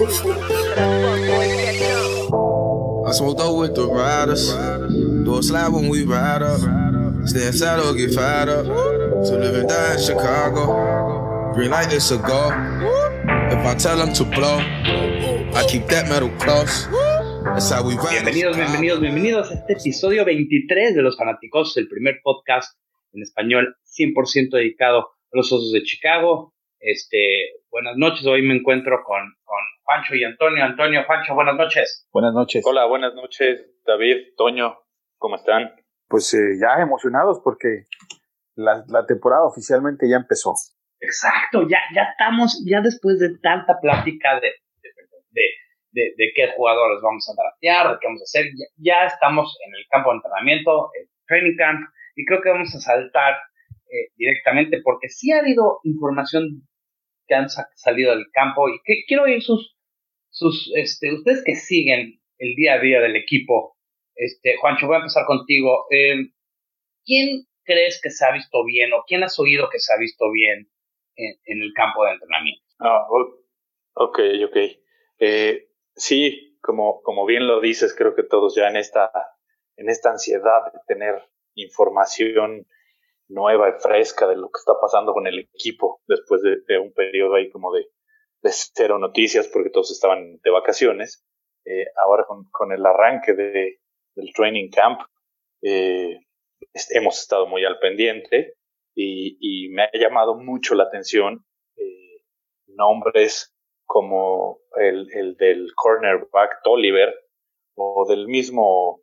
I smoked with the riders. Do a when we ride. Stay inside or get fired up. Live and die in Chicago. If I tell them to blow, I keep that metal close. Bienvenidos, bienvenidos, bienvenidos a este episodio 23 de Los Fanáticos, el primer podcast en español 100% dedicado a los Osos de Chicago. Este, buenas noches, hoy me encuentro con, con Juancho y Antonio. Antonio, Juancho, buenas noches. Buenas noches. Hola, buenas noches, David, Toño, ¿cómo están? Pues eh, ya emocionados porque la, la, temporada oficialmente ya empezó. Exacto, ya, ya estamos, ya después de tanta plática de, de, de, de qué jugadores vamos a draftear, de qué vamos a hacer, ya, ya, estamos en el campo de entrenamiento, el training camp, y creo que vamos a saltar eh, directamente porque sí ha habido información que han salido del campo y que quiero oír sus, sus, este, ustedes que siguen el día a día del equipo. Este, Juancho, voy a empezar contigo. Eh, ¿Quién crees que se ha visto bien o quién has oído que se ha visto bien en, el campo de entrenamiento? Ah, ok, ok. Eh, sí, como, como bien lo dices, creo que todos ya en esta, en esta ansiedad de tener información nueva y fresca de lo que está pasando con el equipo después de, un periodo ahí como de, cero noticias porque todos estaban de vacaciones. Eh, ahora con, el arranque de, del training camp eh, hemos estado muy al pendiente y, y, me ha llamado mucho la atención eh, nombres como el, el, del cornerback Tolliver o del mismo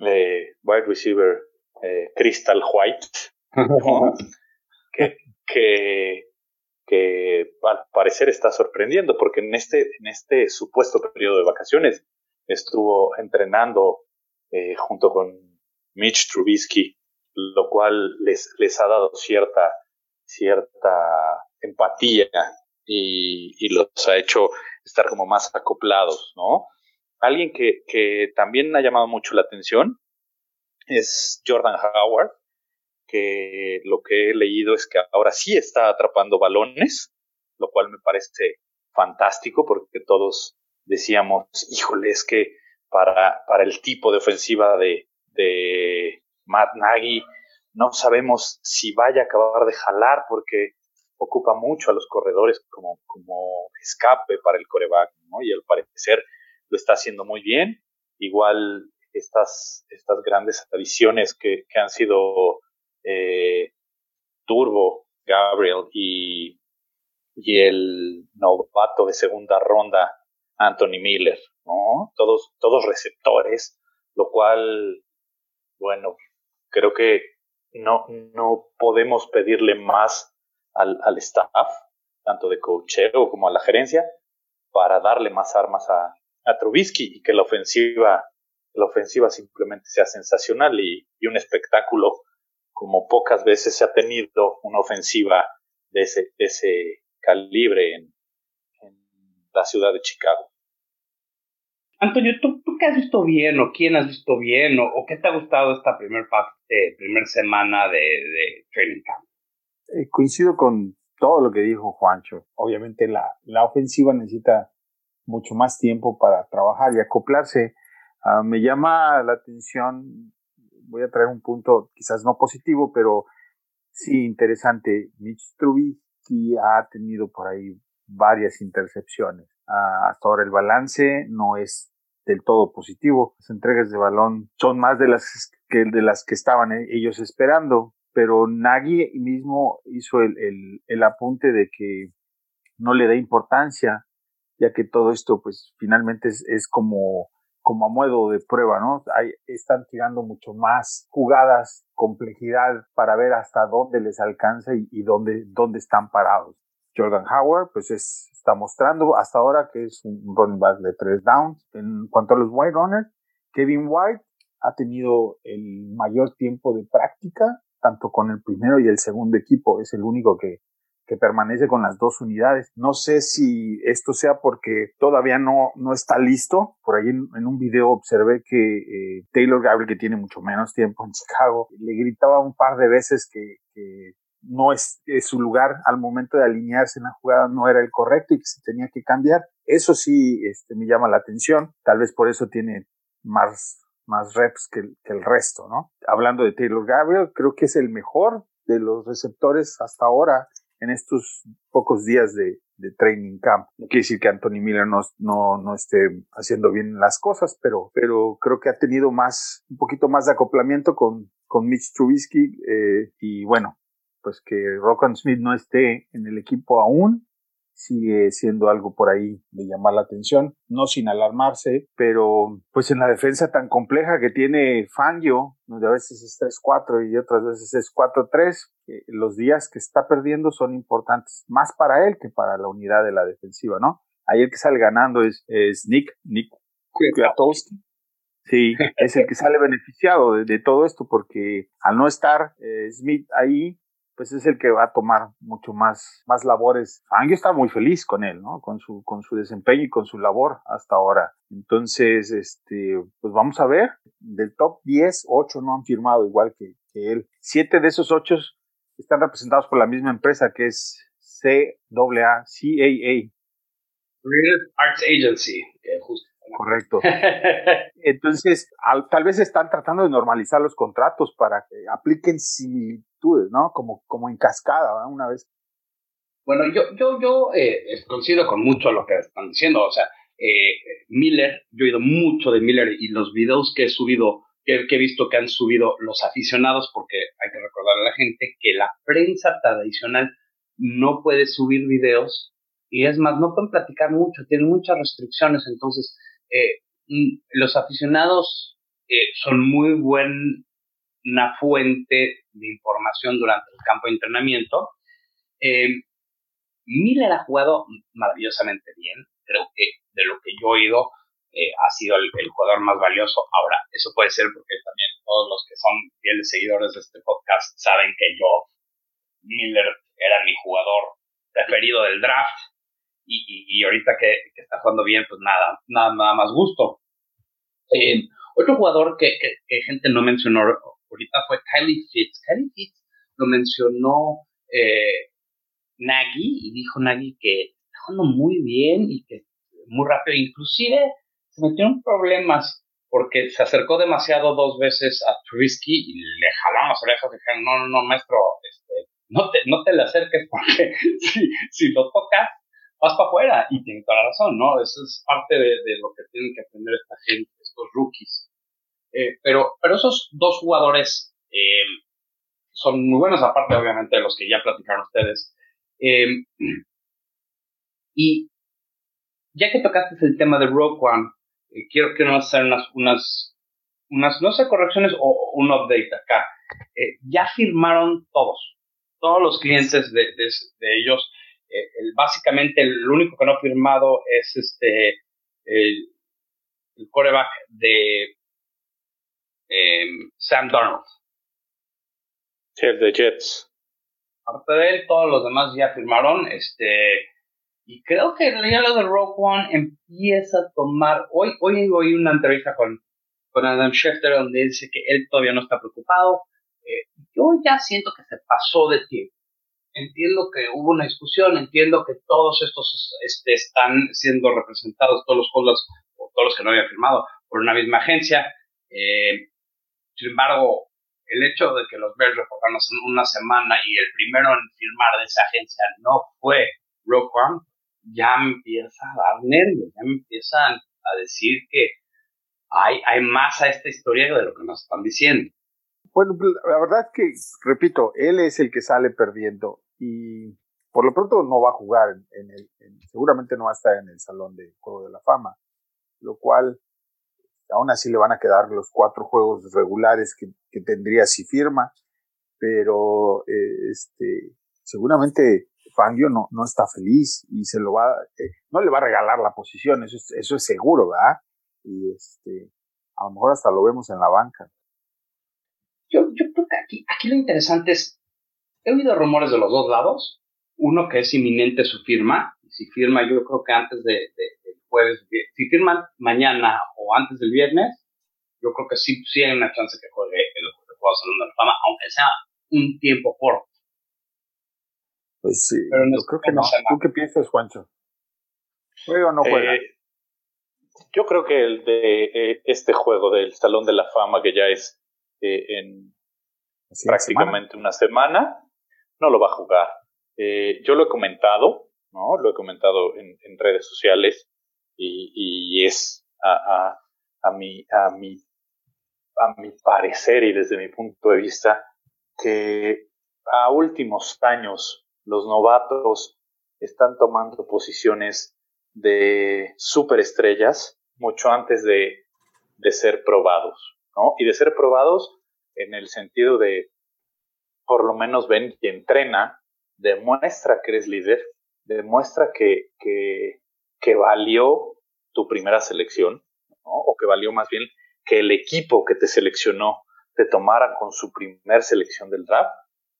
eh, wide receiver eh, Crystal White, que, que, que, al parecer está sorprendiendo, porque en este, en este supuesto periodo de vacaciones estuvo entrenando eh, junto con Mitch Trubisky, lo cual les, les ha dado cierta, cierta empatía y, y los ha hecho estar como más acoplados, ¿no? Alguien que, que también ha llamado mucho la atención es Jordan Howard, que lo que he leído es que ahora sí está atrapando balones, lo cual me parece fantástico porque todos decíamos, híjole, es que para, para el tipo de ofensiva de, de Matt Nagy no sabemos si vaya a acabar de jalar porque ocupa mucho a los corredores como, como escape para el coreback, ¿no? Y al parecer lo está haciendo muy bien. Igual estas, estas grandes adiciones que, que han sido eh, Turbo, Gabriel y, el novato de segunda ronda, Anthony Miller. Todos, receptores, lo cual, bueno, creo que no, no podemos pedirle más al, staff, tanto de cocheo como a la gerencia, para darle más armas a, Trubisky y que la ofensiva, la ofensiva simplemente sea sensacional y un espectáculo como pocas veces se ha tenido una ofensiva de ese, de ese calibre en, en, la ciudad de Chicago. Antonio, ¿tú, ¿tú, qué has visto bien o quién has visto bien o, o qué te ha gustado esta primer parte, primer semana de, de training camp? Eh, coincido con todo lo que dijo Juancho. Obviamente la, la ofensiva necesita mucho más tiempo para trabajar y acoplarse. Uh, me llama la atención voy a traer un punto quizás no positivo, pero sí interesante. Mitch Trubisky ha tenido por ahí varias intercepciones. Uh, hasta ahora el balance no es del todo positivo. Las entregas de balón son más de las que, de las que estaban eh, ellos esperando, pero Nagy mismo hizo el, el, el apunte de que no le da importancia, ya que todo esto pues finalmente es como como a modo de prueba, ¿no? Ahí están tirando mucho más jugadas, complejidad para ver hasta dónde les alcanza y, dónde, dónde están parados. Jordan Howard, pues es, está mostrando hasta ahora que es un running back de tres downs. En cuanto a los wide runners, Kevin White ha tenido el mayor tiempo de práctica, tanto con el primero y el segundo equipo. Es el único que, que permanece con las dos unidades. No sé si esto sea porque todavía no, no está listo. Por ahí en, un video observé que eh, Taylor Gabriel, que tiene mucho menos tiempo en Chicago, le gritaba un par de veces que, no es, su lugar al momento de alinearse en la jugada no era el correcto y que se tenía que cambiar. Eso sí este, me llama la atención. Tal vez por eso tiene más, más reps que, que el resto, ¿no? Hablando de Taylor Gabriel, creo que es el mejor de los receptores hasta ahora en estos pocos días de, de training camp. No quiere decir que Anthony Miller no, no, no esté haciendo bien las cosas, pero, pero creo que ha tenido más, un poquito más de acoplamiento con, con Mitch Trubisky, eh, y bueno, pues que Rockan Smith no esté en el equipo aún, sigue siendo algo por ahí de llamar la atención, no sin alarmarse, pero pues en la defensa tan compleja que tiene Fangio, donde a veces es 3-4 y otras veces es 4-3, eh, los días que está perdiendo son importantes, más para él que para la unidad de la defensiva, ¿no? El que sale ganando es, Nick, Nick Kwiatkowski. Sí, es el que sale beneficiado de, todo esto porque al no estar eh, Smith ahí, pues es el que va a tomar mucho más, más labores. Fangio está muy feliz con él, ¿no? Con su, con su desempeño y con su labor hasta ahora. Entonces, este, pues vamos a ver. Del top 10, 8 no han firmado igual que, él. Siete de esos 8 están representados por la misma empresa que es CAA, CAA. Real Arts Agency, Correcto. Entonces, tal vez están tratando de normalizar los contratos para que apliquen similitudes, ¿no? Como, como en cascada, Una vez. Bueno, yo, yo, yo eh, coincido con mucho lo que están diciendo. O sea, eh, Miller, yo he oído mucho de Miller y los videos que he subido, que, que he visto que han subido los aficionados, porque hay que recordarle a la gente que la prensa tradicional no puede subir videos y es más, no pueden platicar mucho, tienen muchas restricciones, entonces eh, mm, los aficionados eh, son muy buena fuente de información durante el campo de entrenamiento. Eh, Miller ha jugado maravillosamente bien, creo que de lo que yo he oído ha sido el, jugador más valioso. Ahora, eso puede ser porque también todos los que son fieles seguidores de este podcast saben que yo, Miller, era mi jugador preferido del draft y, ahorita que, está jugando bien, pues nada, nada, nada más gusto. Eh, otro jugador que, gente no mencionó ahorita fue Kylie Fitz. Kylie Fitz lo mencionó eh, Nagy y dijo Nagy que está jugando muy bien y que muy rápido. Inclusive se metió en problemas porque se acercó demasiado dos veces a Trubisky y le jalaron las orejas y dijeron, no, no, no, maestro, este, no, te, no te le acerques porque si, si lo tocas vas para afuera. Y tiene toda la razón, ¿no? Eso es parte de, lo que tienen que aprender esta gente, estos rookies. Eh, pero, pero esos dos jugadores eh, son muy buenos, aparte obviamente de los que ya platicaron ustedes. Eh, y ya que tocaste el tema de Rogue One, quiero, quiero hacer unas, unas, unas, no sé, correcciones o, un update acá. ya firmaron todos, todos los clientes de, de, de ellos eh, el, básicamente el único que no ha firmado es este el, el coreback de em, Sam Darnold. Sí, el de Jets. Aparte de él, todos los demás ya firmaron. Este, y creo que ya lo de Rogue One empieza a tomar. Hoy, hoy oí una entrevista con, con Adam Schefter donde dice que él todavía no está preocupado. Eh, yo ya siento que se pasó de tiempo entiendo que hubo una discusión, entiendo que todos estos este, están siendo representados, todos los o todos los que no habían firmado, por una misma agencia. Eh, sin embargo, el hecho de que los Bears reportaron hace una semana y el primero en firmar de esa agencia no fue One, ya me empieza a dar nervios, ya me empiezan a decir que hay, hay más a esta historia de lo que nos están diciendo. Bueno, la verdad es que, repito, él es el que sale perdiendo y por lo pronto no va a jugar en, el, seguramente no va a estar en el Salón de Juego de la Fama, lo cual aún así le van a quedar los cuatro juegos regulares que, tendría si firma, pero eh, este seguramente Fangio no, no está feliz y se lo va, eh, no le va a regalar la posición, eso es, eso es seguro, ¿verdad? Y este, a lo mejor hasta lo vemos en la banca. Yo, yo creo que aquí, aquí lo interesante es, he oído rumores de los dos lados, uno que es inminente su firma, si firma yo creo que antes de, del jueves, si firman mañana o antes del viernes, yo creo que sí, sí hay una chance que juegue el, juego Salón de la Fama, aunque sea un tiempo corto. Pues sí, pero yo creo que no. ¿Tú qué piensas, Juancho? ¿Juega o no juega? Eh, yo creo que el de eh, este juego del Salón de la Fama, que ya es eh, en prácticamente una semana, no lo va a jugar. yo lo he comentado, ¿no? Lo he comentado en, redes sociales y, es a, a, a, mi, a, a mi parecer y desde mi punto de vista que a últimos años los novatos están tomando posiciones de superestrellas mucho antes de, de ser probados, ¿no? Y de ser probados en el sentido de, por lo menos ven y entrena, demuestra que eres líder, demuestra que, que, que valió tu primera selección, ¿no? o que valió más bien que el equipo que te seleccionó te tomara con su primer selección del draft.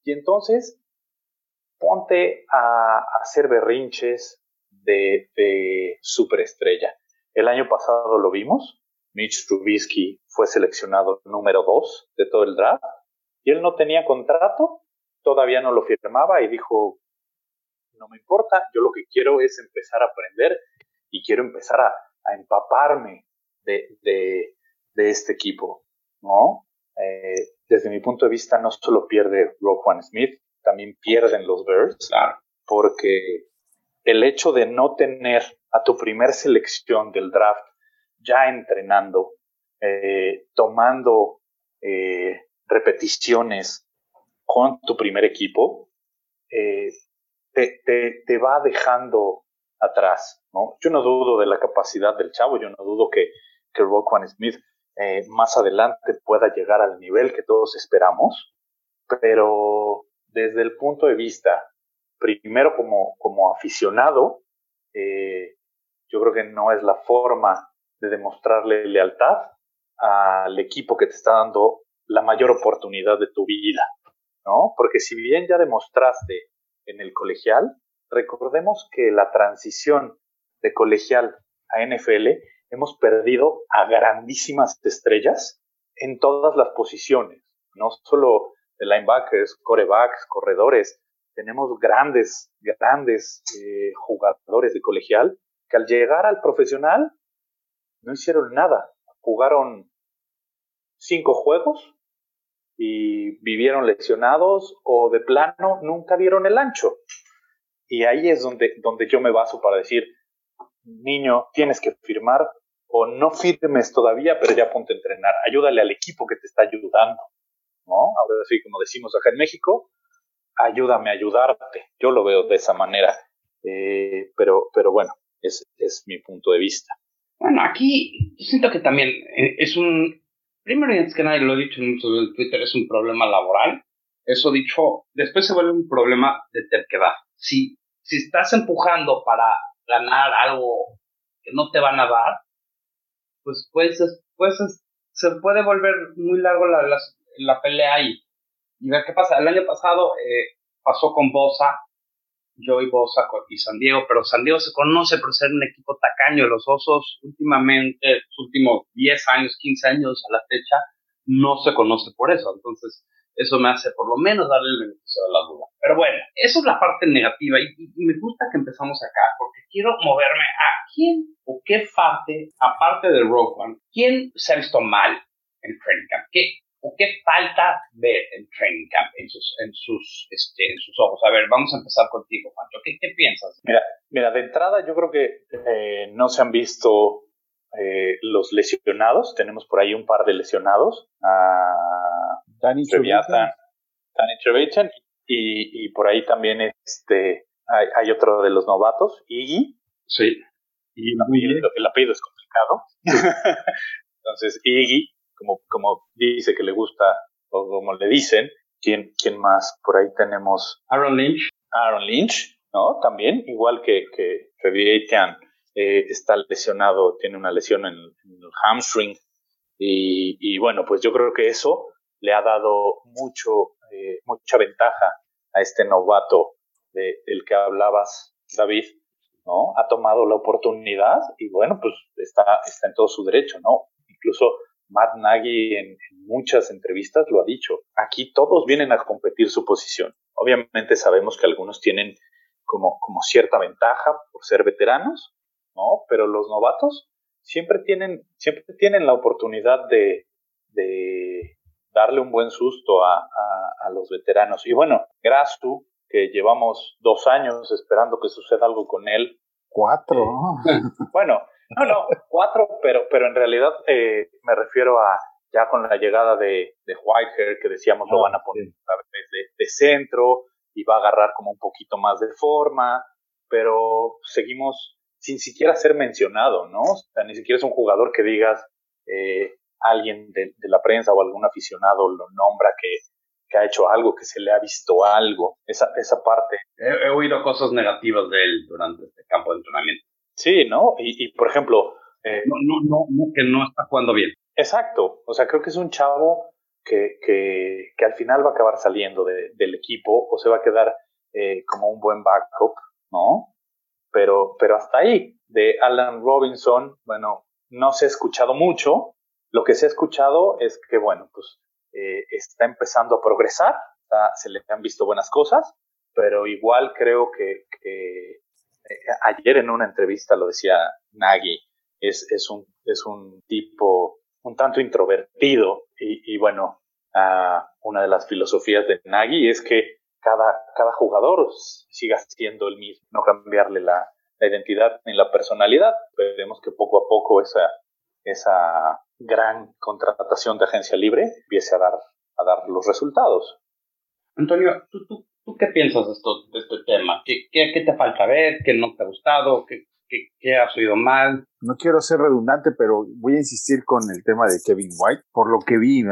Y entonces ponte a, hacer berrinches de, de superestrella. El año pasado lo vimos. Mitch Trubisky fue seleccionado número dos de todo el draft y él no tenía contrato, todavía no lo firmaba y dijo, no me importa, yo lo que quiero es empezar a aprender y quiero empezar a, empaparme de, de, de, este equipo, ¿no? Eh, desde mi punto de vista, no solo pierde Roquan Smith, también pierden los Bears, porque el hecho de no tener a tu primer selección del draft ya entrenando, eh, tomando eh, repeticiones con tu primer equipo, te, te, te, va dejando atrás. ¿no? Yo no dudo de la capacidad del chavo, yo no dudo que, que Roquan Smith eh, más adelante pueda llegar al nivel que todos esperamos, pero desde el punto de vista, primero como, como aficionado, eh, yo creo que no es la forma de demostrarle lealtad al equipo que te está dando la mayor oportunidad de tu vida, ¿no? Porque si bien ya demostraste en el colegial, recordemos que la transición de colegial a NFL hemos perdido a grandísimas estrellas en todas las posiciones, no solo de linebackers, corebacks, corredores, tenemos grandes, grandes eh, jugadores de colegial que al llegar al profesional no hicieron nada, jugaron cinco juegos y vivieron lesionados o de plano nunca dieron el ancho. Y ahí es donde, donde yo me baso para decir, niño, tienes que firmar o no firmes todavía, pero ya ponte a entrenar. Ayúdale al equipo que te está ayudando, ¿no? Ahora sí, como decimos acá en México, ayúdame a ayudarte. Yo lo veo de esa manera. Eh, pero, pero bueno, es, es mi punto de vista. Bueno, aquí siento que también eh, es un, primero y antes que nada, lo he dicho en Twitter, es un problema laboral. Eso dicho, después se vuelve un problema de terquedad. Si, si estás empujando para ganar algo que no te van a dar, pues, pues, pues se puede volver muy largo la, la, pelea ahí. Y ver qué pasa. El año pasado eh, pasó con Bosa, Joey Bosa y San Diego, pero San Diego se conoce por ser un equipo tacaño. Los Osos últimamente, los últimos 10 años, 15 años a la fecha, no se conoce por eso. Entonces, eso me hace por lo menos darle el beneficio de la duda. Pero bueno, eso es la parte negativa y, me gusta que empezamos acá porque quiero moverme a quién o qué parte, aparte de Rogue One, quién se ha visto mal en Training Camp, qué o qué falta ver en Training Camp en sus, en sus, este, en sus ojos. A ver, vamos a empezar contigo, Pancho. ¿Qué, qué piensas? Mira, mira, de entrada yo creo que eh, no se han visto eh, los lesionados. Tenemos por ahí un par de lesionados. A Danny Trevisan y, y por ahí también este hay, hay, otro de los novatos, Iggy. Sí. Y el, el apellido es complicado. Entonces, Iggy, como, como dice que le gusta, o como le dicen, ¿quién, quién más? Por ahí tenemos... Aaron Lynch. Aaron Lynch, ¿no? También, igual que, que eh, está lesionado, tiene una lesión en, el hamstring. Y, y, bueno, pues yo creo que eso le ha dado mucho, eh, mucha ventaja a este novato de, del que hablabas, David, ¿no? Ha tomado la oportunidad y bueno, pues está, está en todo su derecho, ¿no? Incluso Matt Nagy en, en, muchas entrevistas lo ha dicho. Aquí todos vienen a competir su posición. Obviamente sabemos que algunos tienen como, como cierta ventaja por ser veteranos, ¿no? Pero los novatos siempre tienen, siempre tienen la oportunidad de, de darle un buen susto a, a, los veteranos. Y bueno, Grasu, que llevamos dos años esperando que suceda algo con él. Cuatro. Eh, bueno, no, no, cuatro, pero, pero en realidad eh, me refiero a ya con la llegada de, de Whitehair, que decíamos lo ah, van a poner de, de, centro y va a agarrar como un poquito más de forma, pero seguimos sin siquiera ser mencionado, ¿no? O sea, ni siquiera es un jugador que digas, eh, alguien de, la prensa o algún aficionado lo nombra que, que, ha hecho algo, que se le ha visto algo, esa, esa parte. He, oído cosas negativas de él durante este campo de entrenamiento. Sí, ¿no? Y, y por ejemplo... Eh, no, no, no, que no está jugando bien. Exacto, o sea, creo que es un chavo que, que, que al final va a acabar saliendo de, del equipo o se va a quedar eh, como un buen backup, ¿no? Pero, pero hasta ahí, de Alan Robinson, bueno, no se ha escuchado mucho, lo que se ha escuchado es que, bueno, pues eh, está empezando a progresar, se le han visto buenas cosas, pero igual creo que, ayer en una entrevista lo decía Nagy, es, un, es un tipo un tanto introvertido y, bueno, una de las filosofías de Nagy es que cada, jugador siga siendo el mismo, no cambiarle la, identidad ni la personalidad. Veremos que poco a poco esa, gran contratación de agencia libre empiece a dar, los resultados. Antonio, ¿tú, tú, tú qué piensas de, esto, de este tema? ¿Qué, te falta ver? ¿Qué no te ha gustado? ¿Qué, qué, qué has oído mal? No quiero ser redundante, pero voy a insistir con el tema de Kevin White. Por lo que vi,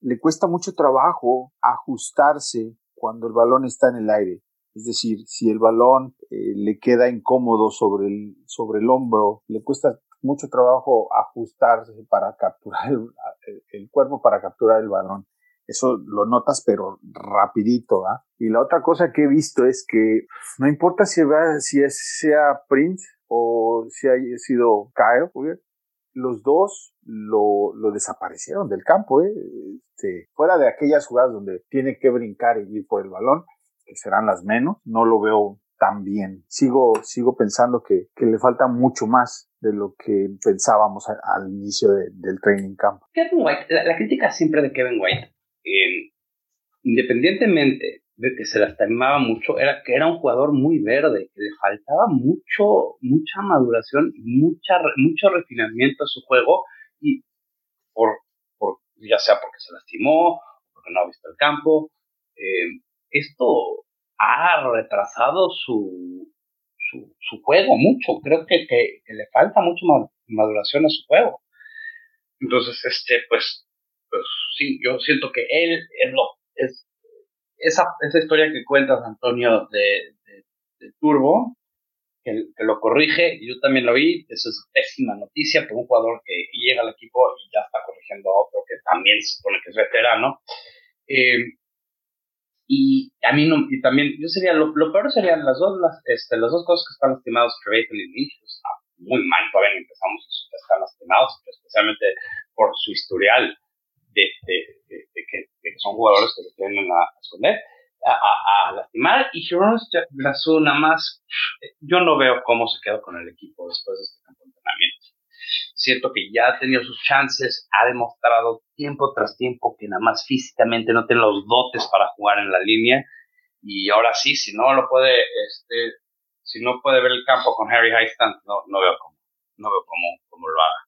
le cuesta mucho trabajo ajustarse cuando el balón está en el aire. Es decir, si el balón eh, le queda incómodo sobre el, sobre el hombro, le cuesta mucho trabajo ajustarse para capturar el, cuerpo, para capturar el balón. Eso lo notas, pero rapidito, ¿ah? Y la otra cosa que he visto es que no importa si, va, si sea Prince o si haya sido Kyle, los dos lo, lo desaparecieron del campo, ¿eh? Este, fuera de aquellas jugadas donde tiene que brincar y ir por el balón, que serán las menos, no lo veo tan bien. Sigo, sigo pensando que, que le falta mucho más de lo que pensábamos al inicio del training camp. Kevin White, la, crítica siempre de Kevin White, independientemente de que se lastimaba mucho, era que era un jugador muy verde, que le faltaba mucho, mucha maduración, mucha, mucho refinamiento a su juego, y por ya sea porque se lastimó, porque no ha visto el campo, eh, esto ha retrasado su, su, juego mucho. Creo que, que, le falta mucho maduración a su juego. Entonces, este, pues, pues sí, yo siento que él es esa, esa historia que cuentas, Antonio, de, Turbo, que, lo corrige, yo también lo vi, eso es pésima noticia por un jugador que llega al equipo y ya está corrigiendo a otro que también se supone que es veterano. Eh, y a mí no, y también, yo sería, lo, lo peor serían las dos, las, este, las dos cosas que están lastimados, Trevathan y Lynch, está muy mal todavía empezamos, están lastimados, especialmente por su historial de, que, son jugadores que se tienen a, esconder, a, lastimar, y Gironos Grazú nada más, yo no veo cómo se quedó con el equipo después de este campo de entrenamiento. Siento que ya ha tenido sus chances, ha demostrado tiempo tras tiempo que nada más físicamente no tiene los dotes para jugar en la línea. Y ahora sí, si no lo puede, este, si no puede ver el campo con Harry Highstand, no, no veo cómo, no veo cómo, cómo lo haga.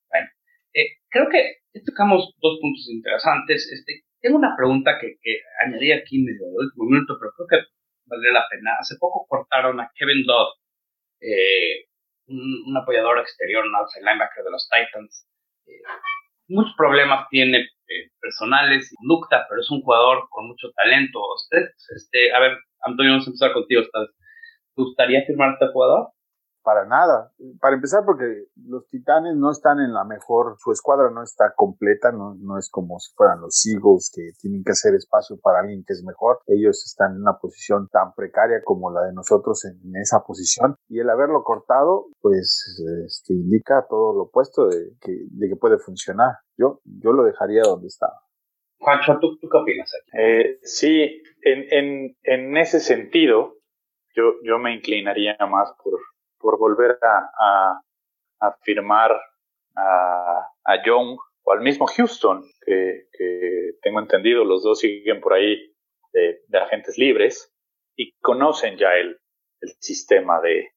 Creo que tocamos dos puntos interesantes. Este, tengo una pregunta que, que añadí aquí medio de último minuto, pero creo que valdría la pena. Hace poco cortaron a Kevin Dodd, eh, un, apoyador exterior, un outside linebacker de los Titans. Eh, muchos problemas tiene eh, personales y conducta, pero es un jugador con mucho talento. Usted, este, a ver, Antonio, vamos a empezar contigo. ¿Te gustaría firmar a este jugador? Para nada. Para empezar, porque los Titanes no están en la mejor, su escuadra no está completa, no, no es como si fueran los Eagles que tienen que hacer espacio para alguien que es mejor. Ellos están en una posición tan precaria como la de nosotros en, esa posición y el haberlo cortado, pues, este, indica todo lo opuesto de que, de que puede funcionar. Yo, yo lo dejaría donde estaba. Juancho, ¿tú, qué opinas aquí? Eh, sí, en, en, en, ese sentido, yo, yo me inclinaría más por, por volver a, firmar a, a Young o al mismo Houston, que, tengo entendido, los dos siguen por ahí de, agentes libres y conocen ya el, sistema de,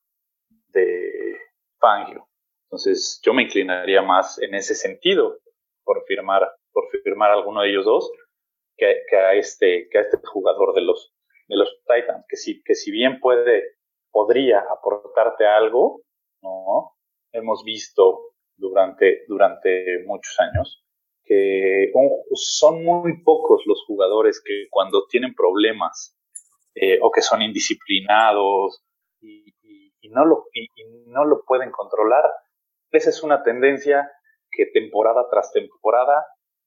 de Fangio. Entonces, yo me inclinaría más en ese sentido por firmar, por firmar alguno de ellos dos que, que, a este, que a este jugador de los, de los Titans, que si, que si bien puede, podría aportarte algo, ¿no? Hemos visto durante, durante muchos años que son muy pocos los jugadores que cuando tienen problemas eh, o que son indisciplinados y, no lo, no lo pueden controlar, esa es una tendencia que temporada tras temporada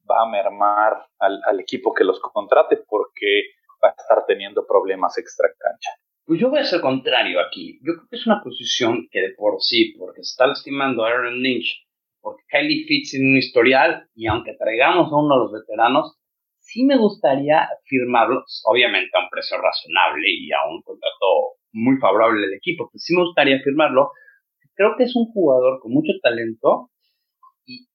va a mermar al equipo que los contrate porque va a estar teniendo problemas extra cancha. Pues yo voy a ser contrario aquí. Yo creo que es una posición que de por sí, porque se está lastimando a Aaron Lynch, porque Kylie Fitz en un historial, y aunque traigamos a uno de los veteranos, sí me gustaría firmarlos, obviamente a un precio razonable y a un contrato muy favorable del equipo, pero sí me gustaría firmarlo. Creo que es un jugador con mucho talento y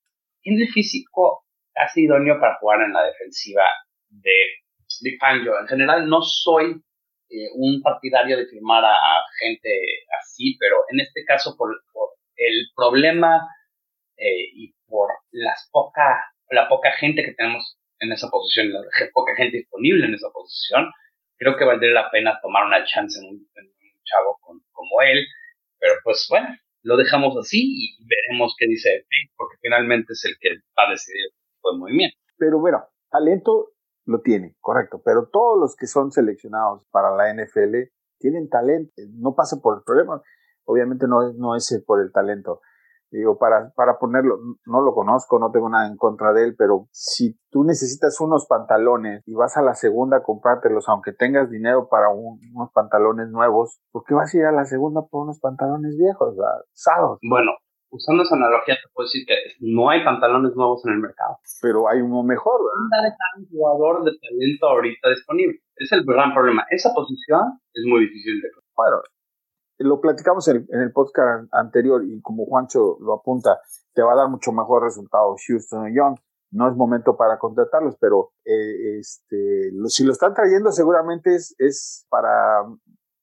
tiene el físico casi idóneo para jugar en la defensiva de Fangio. En general no soy eh, un partidario de firmar a, gente así, pero en este caso por, el problema eh, y por las poca, la poca gente que tenemos en esa posición, la poca gente disponible en esa posición, creo que valdría la pena tomar una chance en un, chavo como él, pero pues bueno, lo dejamos así y veremos qué dice porque finalmente es el que va a decidir el movimiento. Pero bueno, talento lo tiene, correcto, pero todos los que son seleccionados para la NFL tienen talento, no pasa por el problema, obviamente no, no es por el talento. Digo, para, para ponerlo, no lo conozco, no tengo nada en contra de él, pero si tú necesitas unos pantalones y vas a la segunda a comprártelos, aunque tengas dinero para unos pantalones nuevos, ¿por qué vas a ir a la segunda por unos pantalones viejos, usados? Bueno, usando esa analogía, te puedo decir que no hay pantalones nuevos en el mercado. Pero hay uno mejor, ¿verdad? un jugador de talento ahorita disponible. Es el gran problema. Esa posición es muy difícil de Bueno, lo platicamos en, el podcast anterior y como Juancho lo apunta, te va a dar mucho mejor resultado Houston y Young. No es momento para contratarlos, pero eh, este, si lo están trayendo seguramente es, es para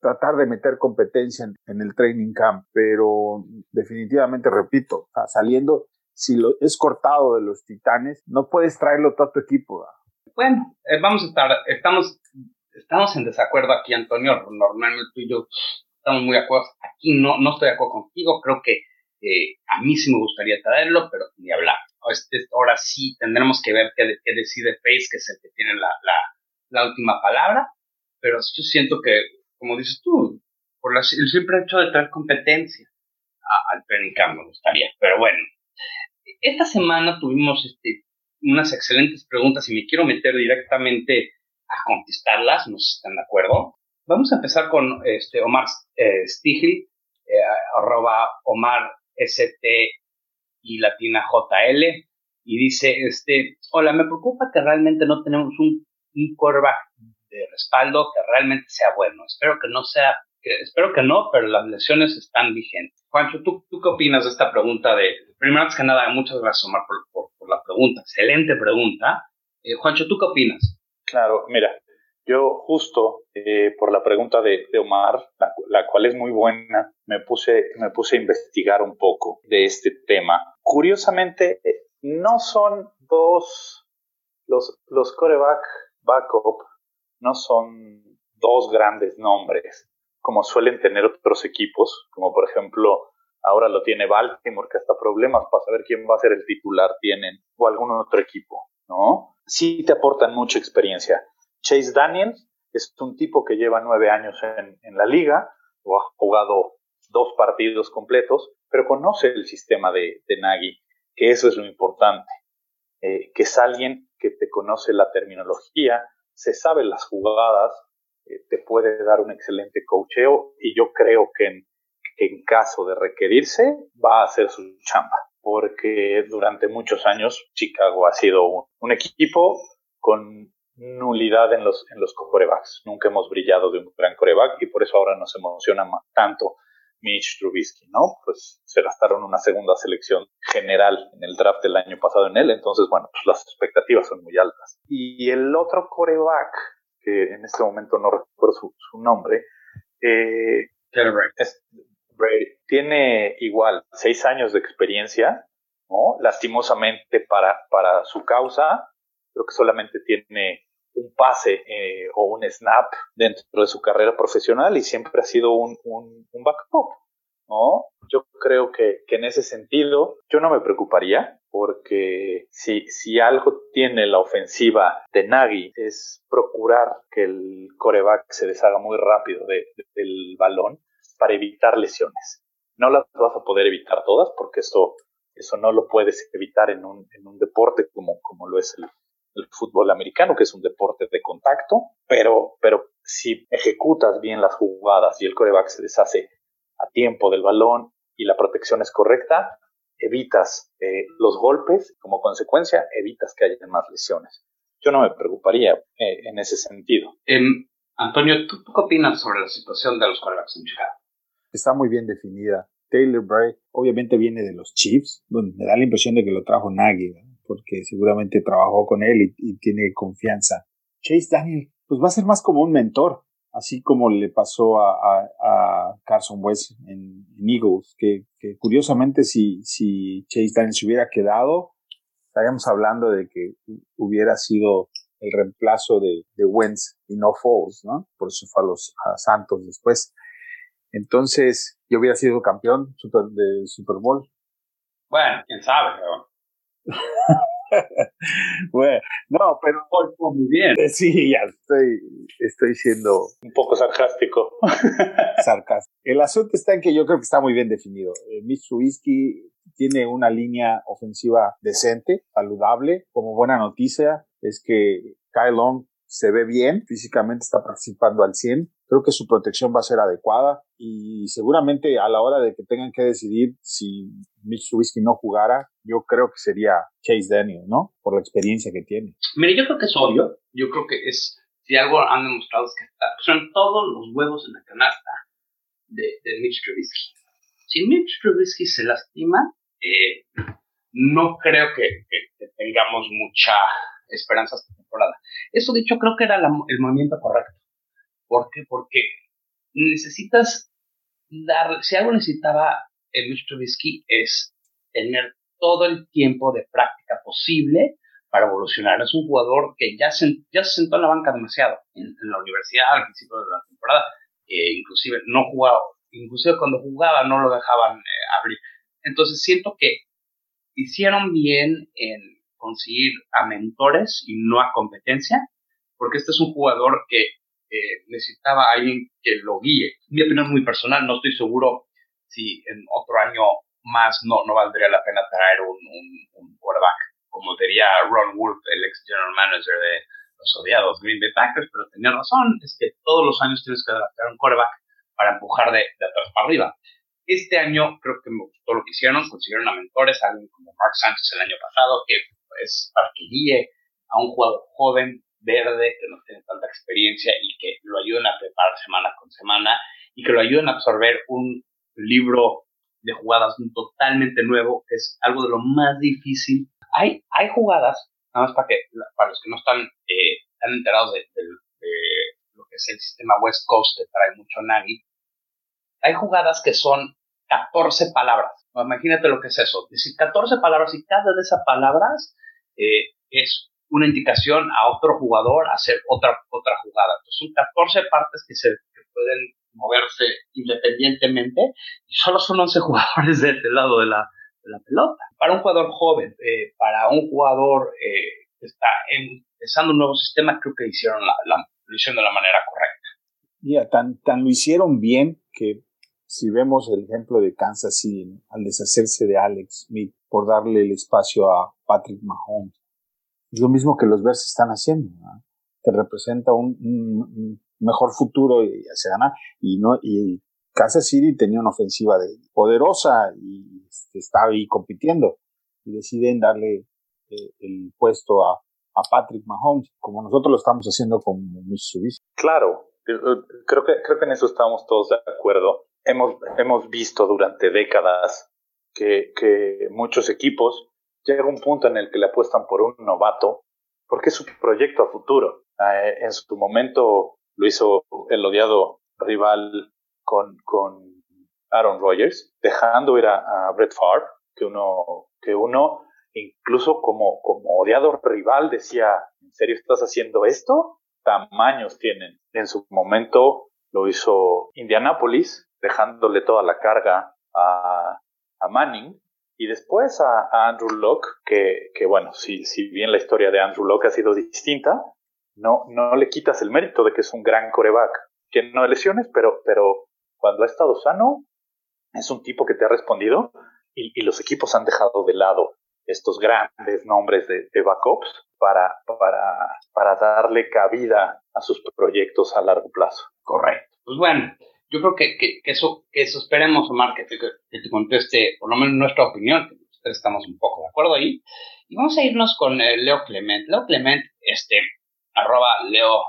tratar de meter competencia en, el training camp, pero definitivamente, repito, saliendo, si lo es cortado de los titanes, no puedes traerlo todo tu equipo. Bueno, eh, vamos a estar, estamos, estamos en desacuerdo aquí, Antonio. Normalmente tú y yo estamos muy de acuerdo. Aquí no, no estoy de acuerdo contigo. Creo que eh, a mí sí me gustaría traerlo, pero ni hablar. Este, ahora sí tendremos que ver qué, decide Pace, que es el que tiene la, la última palabra. Pero yo siento que como dices tú, por el simple hecho de traer competencia al training camp me gustaría. Pero bueno, esta semana tuvimos este, unas excelentes preguntas y me quiero meter directamente a contestarlas, no sé si están de acuerdo. Vamos a empezar con este Omar eh, Stigl, eh, arroba Omar ST y latina JL, y dice, este, hola, me preocupa que realmente no tenemos un, un quarterback de respaldo que realmente sea bueno. Espero que no sea, espero que no, pero las lesiones están vigentes. Juancho, ¿tú, ¿tú qué opinas de esta pregunta de, primero que nada, muchas gracias Omar por, por, la pregunta, excelente pregunta. Eh, Juancho, ¿tú qué opinas? Claro, mira, yo justo eh, por la pregunta de, Omar, la, la, cual es muy buena, me puse, me puse a investigar un poco de este tema. Curiosamente, no son dos los, los coreback backup no son dos grandes nombres, como suelen tener otros equipos, como por ejemplo ahora lo tiene Baltimore, que hasta problemas para saber quién va a ser el titular tienen, o algún otro equipo, ¿no? Sí te aportan mucha experiencia. Chase Daniels es un tipo que lleva nueve años en, la liga, o ha jugado dos partidos completos, pero conoce el sistema de, Nagy, que eso es lo importante, eh, que es alguien que te conoce la terminología, se sabe las jugadas, eh, te puede dar un excelente cocheo y yo creo que en, caso de requerirse va a hacer su chamba, porque durante muchos años Chicago ha sido un, equipo con nulidad en los, en los corebacks. Nunca hemos brillado de un gran coreback y por eso ahora nos emociona tanto Mitch Trubisky, ¿no? Pues se gastaron una segunda selección general en el draft del año pasado en él, entonces, bueno, pues las expectativas son muy altas. Y el otro coreback, que en este momento no recuerdo su, nombre, eh, tiene igual seis años de experiencia, ¿no? Lastimosamente para, para su causa, creo que solamente tiene un pase eh, o un snap dentro de su carrera profesional y siempre ha sido un, un, un backup. ¿no? Yo creo que, que, en ese sentido yo no me preocuparía porque si, si algo tiene la ofensiva de Nagy es procurar que el coreback se deshaga muy rápido de, del balón para evitar lesiones. No las vas a poder evitar todas porque eso, eso no lo puedes evitar en un, en un deporte como, como lo es el, el fútbol americano, que es un deporte de contacto, pero, pero si ejecutas bien las jugadas y el coreback se deshace a tiempo del balón y la protección es correcta, evitas eh, los golpes, como consecuencia evitas que haya más lesiones. Yo no me preocuparía eh, en ese sentido. Em, Antonio, ¿tú, qué opinas sobre la situación de los corebacks en Chicago? Está muy bien definida. Taylor Bray obviamente viene de los Chiefs. Bueno, me da la impresión de que lo trajo Nagy porque seguramente trabajó con él y, tiene confianza. Chase Daniel, pues va a ser más como un mentor, así como le pasó a, Carson West en, Eagles, que, curiosamente si, Chase Daniel se hubiera quedado, estaríamos hablando de que hubiera sido el reemplazo de, de Wentz y no Foles, ¿no? Por eso fue a los Santos después. Entonces, yo hubiera sido campeón super, de Super Bowl. Bueno, quién sabe, pero bueno, no, pero muy bien. Eh, sí, ya estoy, estoy siendo un poco sarcástico. sarcástico. El asunto está en que yo creo que está muy bien definido. Eh, Mitch Trubisky tiene una línea ofensiva decente, saludable. Como buena noticia es que Kyle Long se ve bien, físicamente está participando al 100. Creo que su protección va a ser adecuada y seguramente a la hora de que tengan que decidir si Mitch Trubisky no jugara, yo creo que sería Chase Daniel, ¿no? Por la experiencia que tiene. Mire, yo creo que es obvio. Yo creo que es, si algo han demostrado es que son todos los huevos en la canasta de, Mitch Trubisky. Si Mitch Trubisky se lastima, eh, no creo que, que tengamos mucha esperanza esta temporada. Eso dicho, creo que era el movimiento correcto. ¿Por qué? Porque necesitas dar, si algo necesitaba el Mitch Trubisky es tener todo el tiempo de práctica posible para evolucionar. Es un jugador que ya se, ya se sentó en la banca demasiado en, la universidad al principio de la temporada, eh, inclusive no jugaba, inclusive cuando jugaba no lo dejaban eh, abrir. Entonces siento que hicieron bien en conseguir a mentores y no a competencia, porque este es un jugador que eh, necesitaba alguien que lo guíe. Mi opinión muy personal, no estoy seguro si en otro año más no, no valdría la pena traer un, quarterback, como diría Ron Wolf, el ex general manager de los odiados Green Bay Packers, pero tenía razón, es que todos los años tienes que adaptar un quarterback para empujar de, de atrás para arriba. Este año creo que me gustó lo que hicieron, consiguieron a mentores, alguien como Mark Sánchez el año pasado, que es para que guíe a un jugador joven, verde, que no tiene tanta experiencia y que lo ayuden a preparar semana con semana y que lo ayuden a absorber un libro de jugadas totalmente nuevo, que es algo de lo más difícil. Hay, hay jugadas, nada más para, que, para los que no están eh, enterados de, lo que es el sistema West Coast que trae mucho Nagi, hay jugadas que son 14 palabras. Imagínate lo que es eso. Decir 14 palabras y cada de esas palabras eh, es una indicación a otro jugador a hacer otra, otra jugada. Entonces son 14 partes que se pueden moverse independientemente y solo son 11 jugadores de este lado de la, de la pelota. Para un jugador joven, eh, para un jugador eh, que está empezando un nuevo sistema, creo que hicieron la, lo hicieron de la manera correcta. Ya, tan, tan lo hicieron bien que si vemos el ejemplo de Kansas City al deshacerse de Alex Smith por darle el espacio a Patrick Mahomes, es lo mismo que los Bears están haciendo. Te representa un, mejor futuro y se gana. Y no y Kansas City tenía una ofensiva de, poderosa y este, estaba ahí compitiendo y deciden darle eh, el puesto a, a Patrick Mahomes, como nosotros lo estamos haciendo con Mitsubishi. Claro, creo que, creo que en eso estamos todos de acuerdo. Hemos, hemos visto durante décadas que, muchos equipos llega un punto en el que le apuestan por un novato porque es su proyecto a futuro. Eh, en su momento lo hizo el odiado rival con, con Aaron Rodgers, dejando ir a, Brett Favre, que uno, que uno incluso como, como odiado rival decía, ¿en serio estás haciendo esto? Tamaños tienen. En su momento lo hizo Indianapolis, dejándole toda la carga a, a Manning, y después a, Andrew Locke, que, bueno, si, si, bien la historia de Andrew Locke ha sido distinta, no, no le quitas el mérito de que es un gran coreback. Que no lesiones, pero, pero cuando ha estado sano, es un tipo que te ha respondido y, y los equipos han dejado de lado estos grandes nombres de, de backups para, para, para darle cabida a sus proyectos a largo plazo. Correcto. Pues bueno, yo creo que, que, eso, que eso esperemos, Omar, que te, que te conteste por lo menos nuestra opinión, que estamos un poco de acuerdo ahí. Y vamos a irnos con eh, Leo Clement. Leo Clement, este, arroba Leo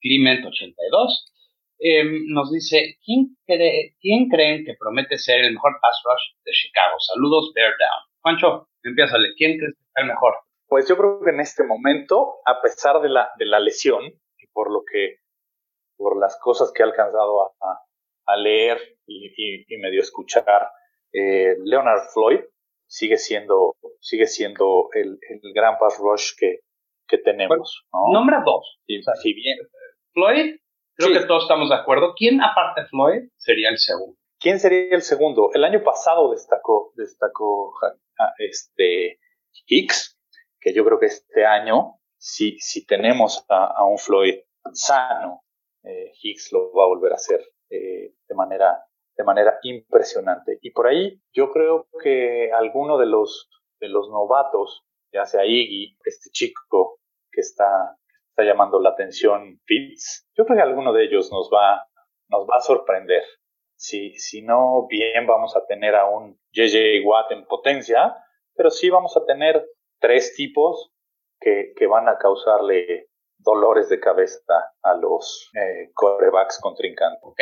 Clement 82, em, nos dice, ¿quién, cree, ¿quién creen que promete ser el mejor pass rush de Chicago? Saludos, Bear Down. Juancho, empiézale, ¿quién crees que es el mejor? Pues yo creo que en este momento, a pesar de la, de la lesión, y por lo que, por las cosas que ha alcanzado a, a leer y, y, medio escuchar, eh, Leonard Floyd sigue siendo, sigue siendo el, el gran pass rush que, que tenemos. Nombra dos. si bien, Floyd, creo que todos estamos de acuerdo. ¿Quién, aparte de Floyd, sería el segundo? ¿Quién sería el segundo? El año pasado destacó, destacó este Hicks, que yo creo que este año, si, si tenemos a, un Floyd sano, eh, Hicks lo va a volver a hacer eh, de, manera, de manera impresionante. Y por ahí yo creo que alguno de los, de los novatos, ya sea Iggy, este chico que está, está llamando la atención, Fitz, yo creo que alguno de ellos nos va, nos va a sorprender. Si, si no, bien vamos a tener a un JJ Watt en potencia, pero sí vamos a tener tres tipos que, que van a causarle dolores de cabeza a los eh, corebacks contrincantes. Ok.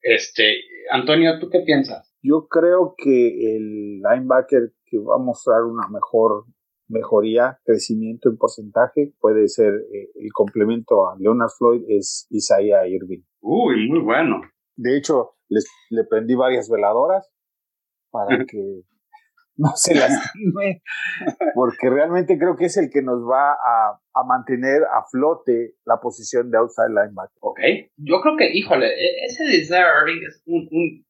Este, Antonio, ¿tú qué piensas? Yo creo que el linebacker que va a mostrar una mejor mejoría, crecimiento en porcentaje, puede ser eh, el complemento a Leonard Floyd, es Isaiah Irving. Uy, muy bueno. De hecho, les, le prendí varias veladoras para que no se lastime, porque realmente creo que es el que nos va a, a, mantener a flote la posición de outside linebacker. Ok, yo creo que, híjole, e, ese de Irving es un, un,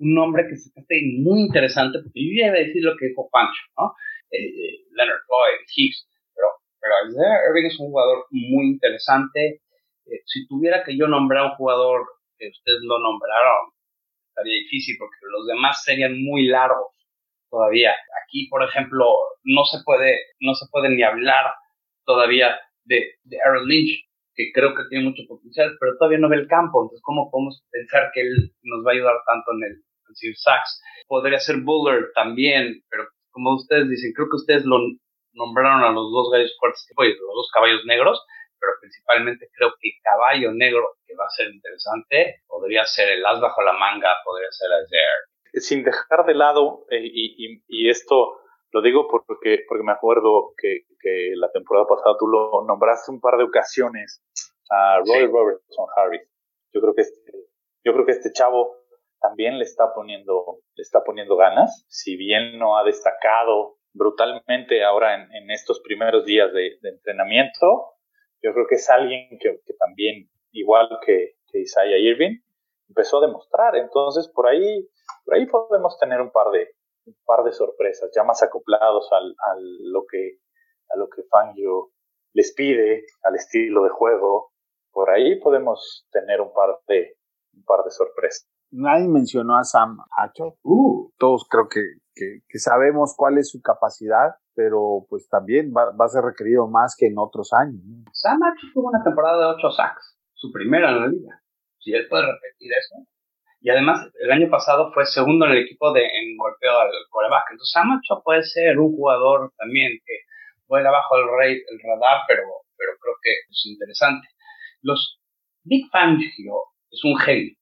un, nombre que se hace muy interesante, porque yo iba a decir lo que dijo Pancho, ¿no? Eh, eh, Leonard Floyd, Hughes, pero, pero Irving es un jugador muy interesante. Eh, si tuviera que yo nombrar a un jugador que ustedes lo nombraron, estaría difícil porque los demás serían muy largos todavía. Aquí, por ejemplo, no se puede, no se puede ni hablar todavía de, Aaron Lynch, que creo que tiene mucho potencial, pero todavía no ve el campo. Entonces, ¿cómo podemos pensar que él nos va a ayudar tanto en el decir sacks? Podría ser Buller también, pero como ustedes dicen, creo que ustedes lo nombraron a los dos gallos fuertes, los dos caballos negros, pero principalmente creo que el caballo negro que va a ser interesante podría ser el as bajo la manga, podría ser Azair sin dejar de lado, eh, y, y, esto lo digo porque, porque me acuerdo que, que, la temporada pasada tú lo nombraste un par de ocasiones a Roy Robertson Harris. Yo creo que este, yo creo que este chavo también le está poniendo, le está poniendo ganas, si bien no ha destacado brutalmente ahora en, en estos primeros días de, de, entrenamiento, yo creo que es alguien que, que también, igual que, que Isaiah Irving, empezó a demostrar. Entonces, por ahí por ahí podemos tener un par de, un par de sorpresas, ya más acoplados al, a lo que, a lo que Fangio les pide, al estilo de juego. Por ahí podemos tener un par de, un par de sorpresas. Nadie mencionó a Sam Hacho. Uh. Todos creo que, que, sabemos cuál es su capacidad, pero pues también va, va a ser requerido más que en otros años. Sam Hacho tuvo una temporada de 8 sacks, su primera en la liga. Si él puede repetir eso, y además, el año pasado fue segundo en el equipo de en golpeo al coreback. Entonces, Amacho puede ser un jugador también que vuela abajo el, rey, el radar, pero, pero creo que es interesante. Los Big Fangio es un genio.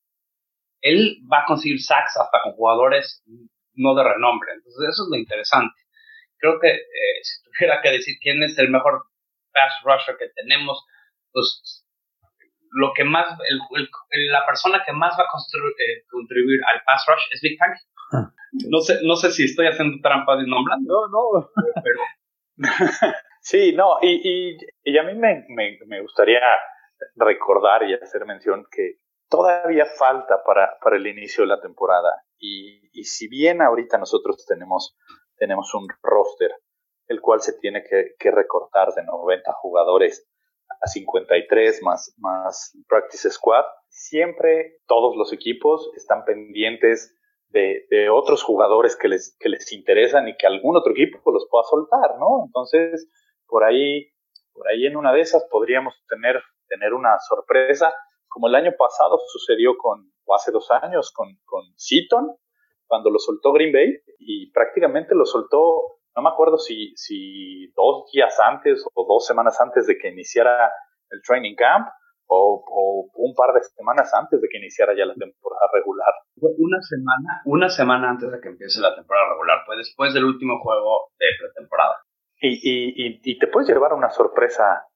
Él va a conseguir sacks hasta con jugadores no de renombre. Entonces, eso es lo interesante. Creo que eh, si tuviera que decir quién es el mejor pass rusher que tenemos, pues lo que más, la persona que más va a eh, contribuir al pass rush es Big Fangio. Ah. No sé, no sé si estoy haciendo trampa de nombrando. No, no. Pero, sí, no, y, y, a mí me, me, gustaría recordar y hacer mención que todavía falta para, para el inicio de la temporada. Y, y, si bien ahorita nosotros tenemos, tenemos un roster, el cual se tiene que, que recortar de 90 jugadores a 53 más, más Practice Squad, siempre todos los equipos están pendientes de, otros jugadores que les, que les interesan y que algún otro equipo los pueda soltar, ¿no? Entonces, por ahí, por ahí en una de esas podríamos tener, tener una sorpresa, como el año pasado sucedió con, o hace dos años, con, con Seaton, cuando lo soltó Green Bay, y prácticamente lo soltó, no me acuerdo si, si dos días antes o dos semanas antes de que iniciara el training camp, o, un par de semanas antes de que iniciara ya la temporada regular. Una semana, una semana antes de que empiece la temporada regular, fue después del último juego de pretemporada. Y, y, y, te puedes llevar una sorpresa,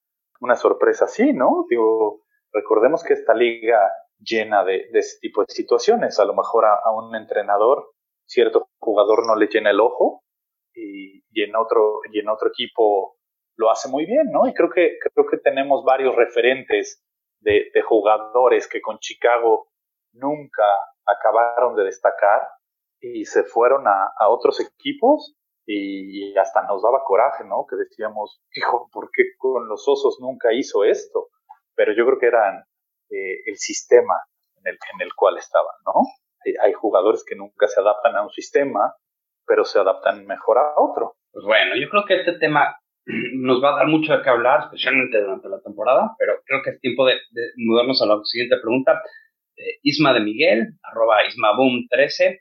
una sorpresa así, ¿no? Digo, recordemos que esta liga llena de, de ese tipo de situaciones, a lo mejor a, un entrenador, cierto jugador no le llena el ojo y, en otro, y en otro equipo lo hace muy bien, ¿no? Y creo que, creo que tenemos varios referentes de, jugadores que con Chicago nunca acabaron de destacar y se fueron a, otros equipos y hasta nos daba coraje, ¿no? Que decíamos, hijo, ¿por qué con los osos nunca hizo esto? Pero yo creo que eran eh, el sistema en el, en el cual estaban, ¿no? Hay, jugadores que nunca se adaptan a un sistema, pero se adaptan mejor a otro. Pues bueno, yo creo que este tema nos va a dar mucho de qué hablar, especialmente durante la temporada, pero creo que es tiempo de, mudarnos a la siguiente pregunta. Isma de Miguel, arroba IsmaBoom13.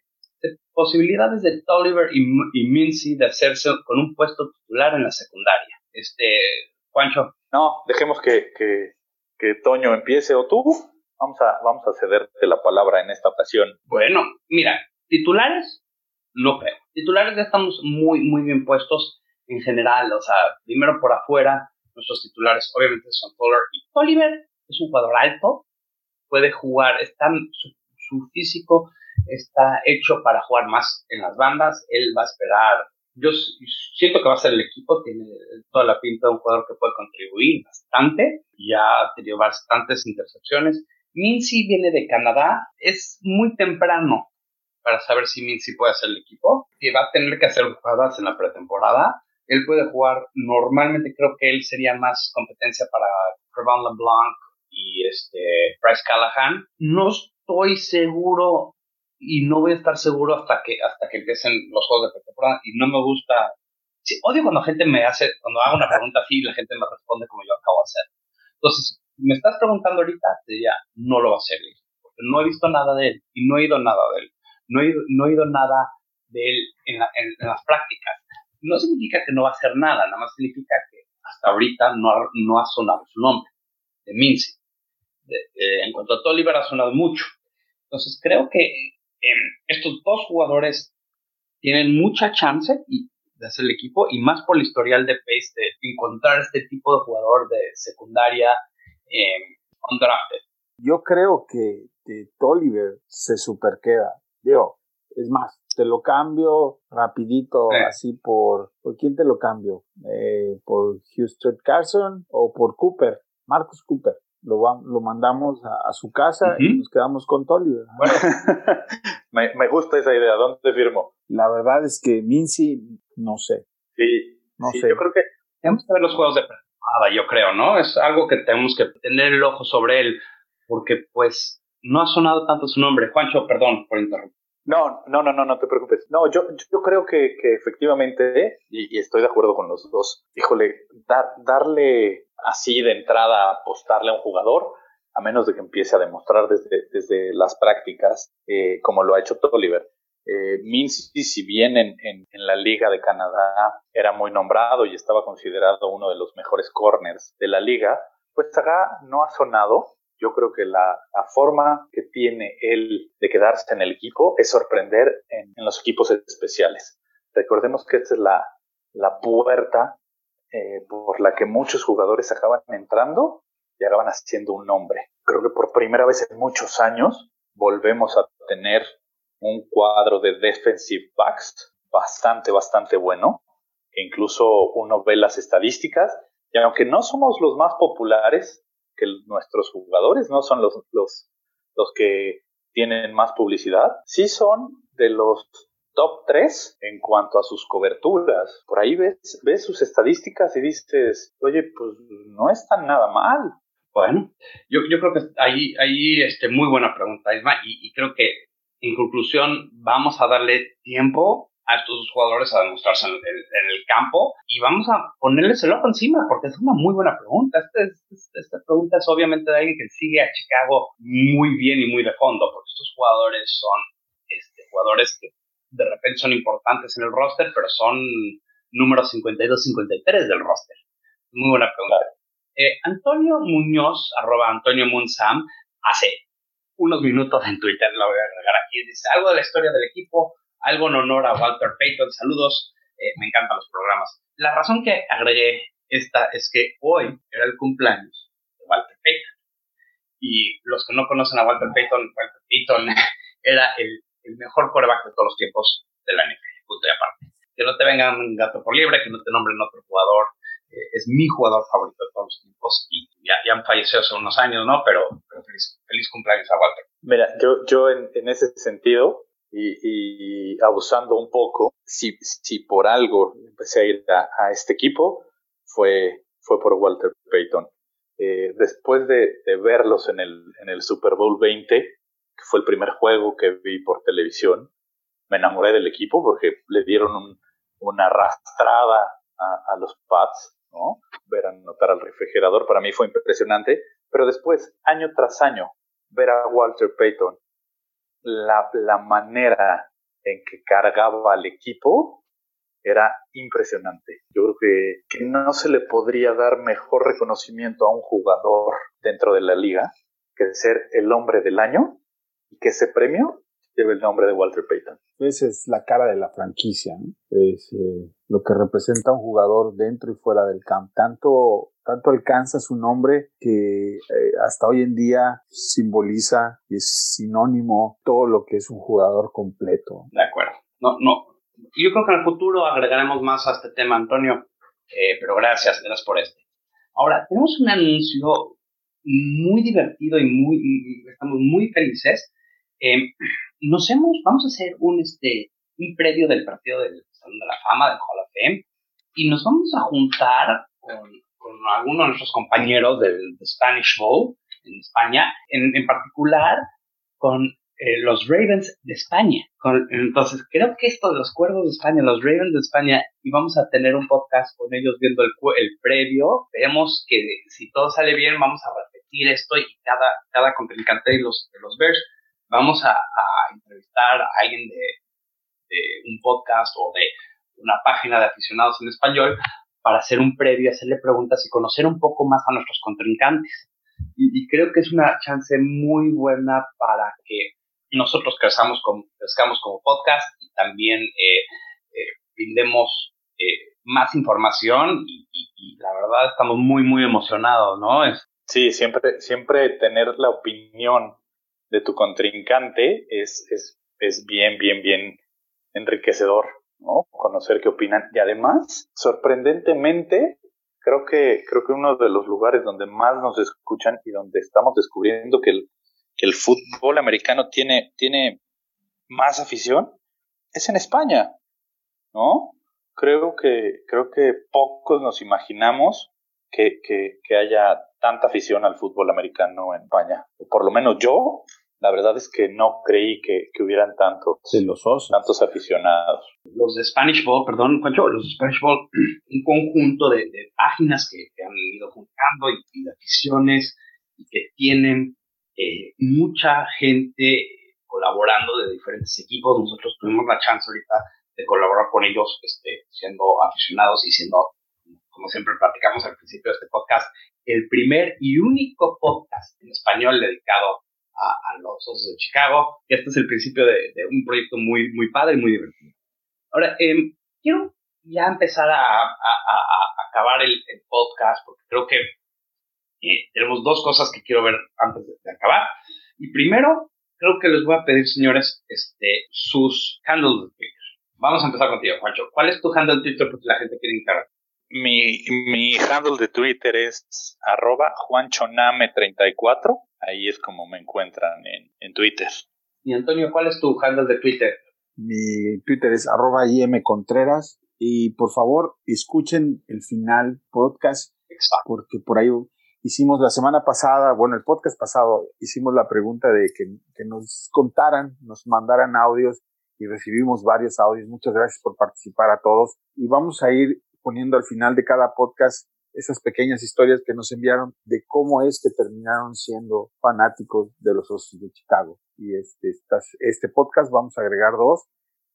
Posibilidades de Tolliver y, y Mincy de hacerse con un puesto titular en la secundaria. Este, Juancho. No, dejemos que, que, que Toño empiece o tú. Vamos a, vamos a cederte la palabra en esta ocasión. Bueno, mira, titulares, no creo. Titulares ya estamos muy, muy bien puestos en general, o sea, primero por afuera, nuestros titulares obviamente son Pollard y Oliver, es un jugador alto, puede jugar, está, su, físico está hecho para jugar más en las bandas, él va a esperar, yo siento que va a ser el equipo, tiene toda la pinta de un jugador que puede contribuir bastante, ya ha tenido bastantes intercepciones. Mincy viene de Canadá, es muy temprano para saber si Mincy puede hacer el equipo, que va a tener que hacer jugadas en la pretemporada, él puede jugar, normalmente creo que él sería más competencia para Crevan LeBlanc y este Bryce Callahan. No estoy seguro y no voy a estar seguro hasta que hasta que empiecen los juegos de pretemporada y no me gusta. Sí, odio cuando gente me hace cuando hago una pregunta así y la gente me responde como yo acabo de hacer. Entonces me estás preguntando ahorita te diría no lo va a hacer porque no he visto nada de él y no he oído nada de él no he, no he oído nada de él en, las prácticas no significa que no va a hacer nada, nada más significa que hasta ahorita no ha, no ha sonado su nombre, de Mincy. Eh, en cuanto a Tolliver ha sonado mucho. Entonces creo que em, estos dos jugadores tienen mucha chance de hacer el equipo y más por el historial de Pace de encontrar este tipo de jugador de secundaria eh, undrafted. Yo creo que, que Tolliver se superqueda. Digo, es más, te lo cambio rapidito, así por, ¿por quién te lo cambio? Eh, ¿Por Houston Carson o por Cooper? Marcus Cooper. Lo, lo mandamos a, su casa y nos quedamos con Tolliver. Bueno, me, gusta esa idea. ¿Dónde firmo? La verdad es que Mincy, no sé. Sí, no sé. Yo creo que tenemos que ver los juegos de pretemporada, yo creo, ¿no? Es algo que tenemos que tener el ojo sobre él, porque pues no ha sonado tanto su nombre. Juancho, perdón por interrumpir. No, no, no, no, no te preocupes. No, yo, yo creo que, que efectivamente, y, estoy de acuerdo con los dos, híjole, darle así de entrada, apostarle a un jugador, a menos de que empiece a demostrar desde, desde las prácticas, eh, como lo ha hecho Tolliver, Eh, Mincy, si bien en, la Liga de Canadá era muy nombrado y estaba considerado uno de los mejores corners de la liga, pues acá no ha sonado. Yo creo que la, forma que tiene él de quedarse en el equipo es sorprender en, los equipos especiales. Recordemos que esta es la, la puerta eh, por la que muchos jugadores acaban entrando y acaban haciendo un nombre. Creo que por primera vez en muchos años volvemos a tener un cuadro de defensive backs bastante, bastante bueno, incluso uno ve las estadísticas, y aunque no somos los más populares, que nuestros jugadores no son los, los, los que tienen más publicidad, sí son de los top 3 en cuanto a sus coberturas. Por ahí ves, ves sus estadísticas y dices, oye, pues no están nada mal. Bueno, yo, yo creo que ahí, ahí este, muy buena pregunta, Isma, y, y creo que en conclusión, vamos a darle tiempo a estos jugadores a demostrarse en el, campo y vamos a ponerles el ojo encima porque es una muy buena pregunta. Esta, esta pregunta es obviamente de alguien que sigue a Chicago muy bien y muy de fondo porque estos jugadores son este, jugadores que de repente son importantes en el roster, pero son número 52-53 del roster. Muy buena pregunta. Eh, Antonio Muñoz, arroba Antonio Munsam, hace unos minutos en Twitter, la voy a agregar aquí. Dice algo de la historia del equipo, algo en honor a Walter Payton. Saludos, eh, me encantan los programas. La razón que agregué esta es que hoy era el cumpleaños de Walter Payton. Y los que no conocen a Walter Payton, Walter Payton era el, mejor quarterback de todos los tiempos de la NFL, punto y aparte. Que no te vengan un gato por libre, que no te nombren otro jugador. Eh, es mi jugador favorito de todos los tiempos y ya, ya han fallecido hace unos años, ¿no? Pero, pero feliz, feliz cumpleaños a Walter. Mira, yo, yo en, en ese sentido, y, abusando un poco, si, si por algo empecé a ir a, este equipo, fue, fue por Walter Payton. Eh, después de, verlos en el, en el Super Bowl 20, que fue el primer juego que vi por televisión, me enamoré del equipo porque le dieron un, una arrastrada a, a, los Pats, ¿no? Ver anotar al refrigerador para mí fue impresionante, pero después, año tras año, ver a Walter Payton, la, la manera en que cargaba al equipo era impresionante. Yo creo que, que, no se le podría dar mejor reconocimiento a un jugador dentro de la liga que ser el hombre del año y que ese premio lleve el nombre de Walter Payton. Esa es la cara de la franquicia, es eh, lo que representa un jugador dentro y fuera del campo. Tanto, tanto alcanza su nombre que eh, hasta hoy en día simboliza y es sinónimo todo lo que es un jugador completo. De acuerdo. No, no. Yo creo que en el futuro agregaremos más a este tema, Antonio, eh, pero gracias, gracias por este. Ahora, tenemos un anuncio muy divertido y muy, estamos muy felices. Eh, nos hemos, vamos a hacer un, este, un previo del partido del Salón de la Fama, del Hall of Fame, y nos vamos a juntar con, con algunos de nuestros compañeros del, Spanish Bowl en España, en, en particular con eh, los Ravens de España. entonces, creo que esto de los Cuervos de España, los Ravens de España, y vamos a tener un podcast con ellos viendo el, el previo. Veremos que si todo sale bien, vamos a repetir esto y cada, cada contrincante de los, de los Bears vamos a, entrevistar a alguien de, un podcast o de una página de aficionados en español para hacer un previo, hacerle preguntas y conocer un poco más a nuestros contrincantes. Y, creo que es una chance muy buena para que nosotros crezcamos como, crezcamos como podcast y también eh, eh, brindemos eh, más información y, y, la verdad estamos muy, muy emocionados, ¿no? Es, sí, siempre, siempre tener la opinión de tu contrincante es, es, es bien, bien, bien enriquecedor, ¿no? Conocer qué opinan. Y además, sorprendentemente, creo que, creo que uno de los lugares donde más nos escuchan y donde estamos descubriendo que el, que el fútbol americano tiene, tiene más afición es en España, ¿no? Creo que, creo que pocos nos imaginamos que, que, que haya tanta afición al fútbol americano en España. Por lo menos yo, la verdad es que no creí que, que hubieran tantos, tantos aficionados. Los de Spanish Ball, perdón, Juancho, los de Spanish Ball, un conjunto de, páginas que, han ido juntando y, de aficiones y que tienen eh, mucha gente colaborando de diferentes equipos. Nosotros tuvimos la chance ahorita de colaborar con ellos, este, siendo aficionados y siendo, como siempre platicamos al principio de este podcast, el primer y único podcast en español dedicado a, los Osos de Chicago. Este es el principio de, un proyecto muy, muy padre y muy divertido. Ahora, em, quiero ya empezar a, acabar el, podcast porque creo que eh, tenemos dos cosas que quiero ver antes de, acabar. Y primero, creo que les voy a pedir, señores, este, sus handles de Twitter. Vamos a empezar contigo, Juancho. ¿Cuál es tu handle de Twitter porque la gente quiere encargar? Mi, mi handle de Twitter es arroba juanchoname34. Ahí es como me encuentran en, en Twitter. Y Antonio, ¿cuál es tu handle de Twitter? Mi Twitter es arroba Contreras. Y por favor, escuchen el final podcast. Porque por ahí hicimos la semana pasada, bueno, el podcast pasado, hicimos la pregunta de que, que nos contaran, nos mandaran audios y recibimos varios audios. Muchas gracias por participar a todos. Y vamos a ir poniendo al final de cada podcast esas pequeñas historias que nos enviaron de cómo es que terminaron siendo fanáticos de los Osos de Chicago. Y este, este podcast vamos a agregar dos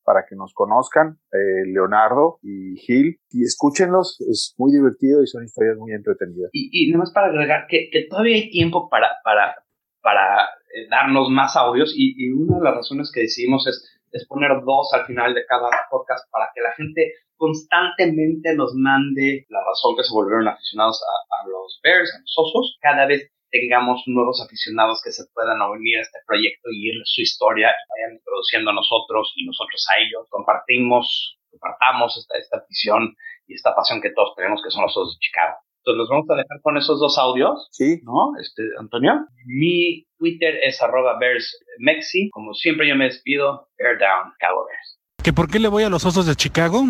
para que nos conozcan, eh, Leonardo y Gil, y escúchenlos, es muy divertido y son historias muy entretenidas. Y, y para agregar que, que todavía hay tiempo para, para, para eh, darnos más audios y, y, una de las razones que decidimos es es poner dos al final de cada podcast para que la gente constantemente nos mande la razón que se volvieron aficionados a, los Bears, a los Osos. Cada vez tengamos nuevos aficionados que se puedan unir a este proyecto y ir su historia y vayan introduciendo a nosotros y nosotros a ellos. Compartimos, compartamos esta, esta visión y esta pasión que todos tenemos que son los Osos de Chicago. Entonces los vamos a dejar con esos dos audios. Sí. ¿No? Este, Antonio. Mi Twitter es arroba BearsMexi. Como siempre yo me despido. Bear down, Cabo Bears. ¿Que por qué le voy a los Osos de Chicago?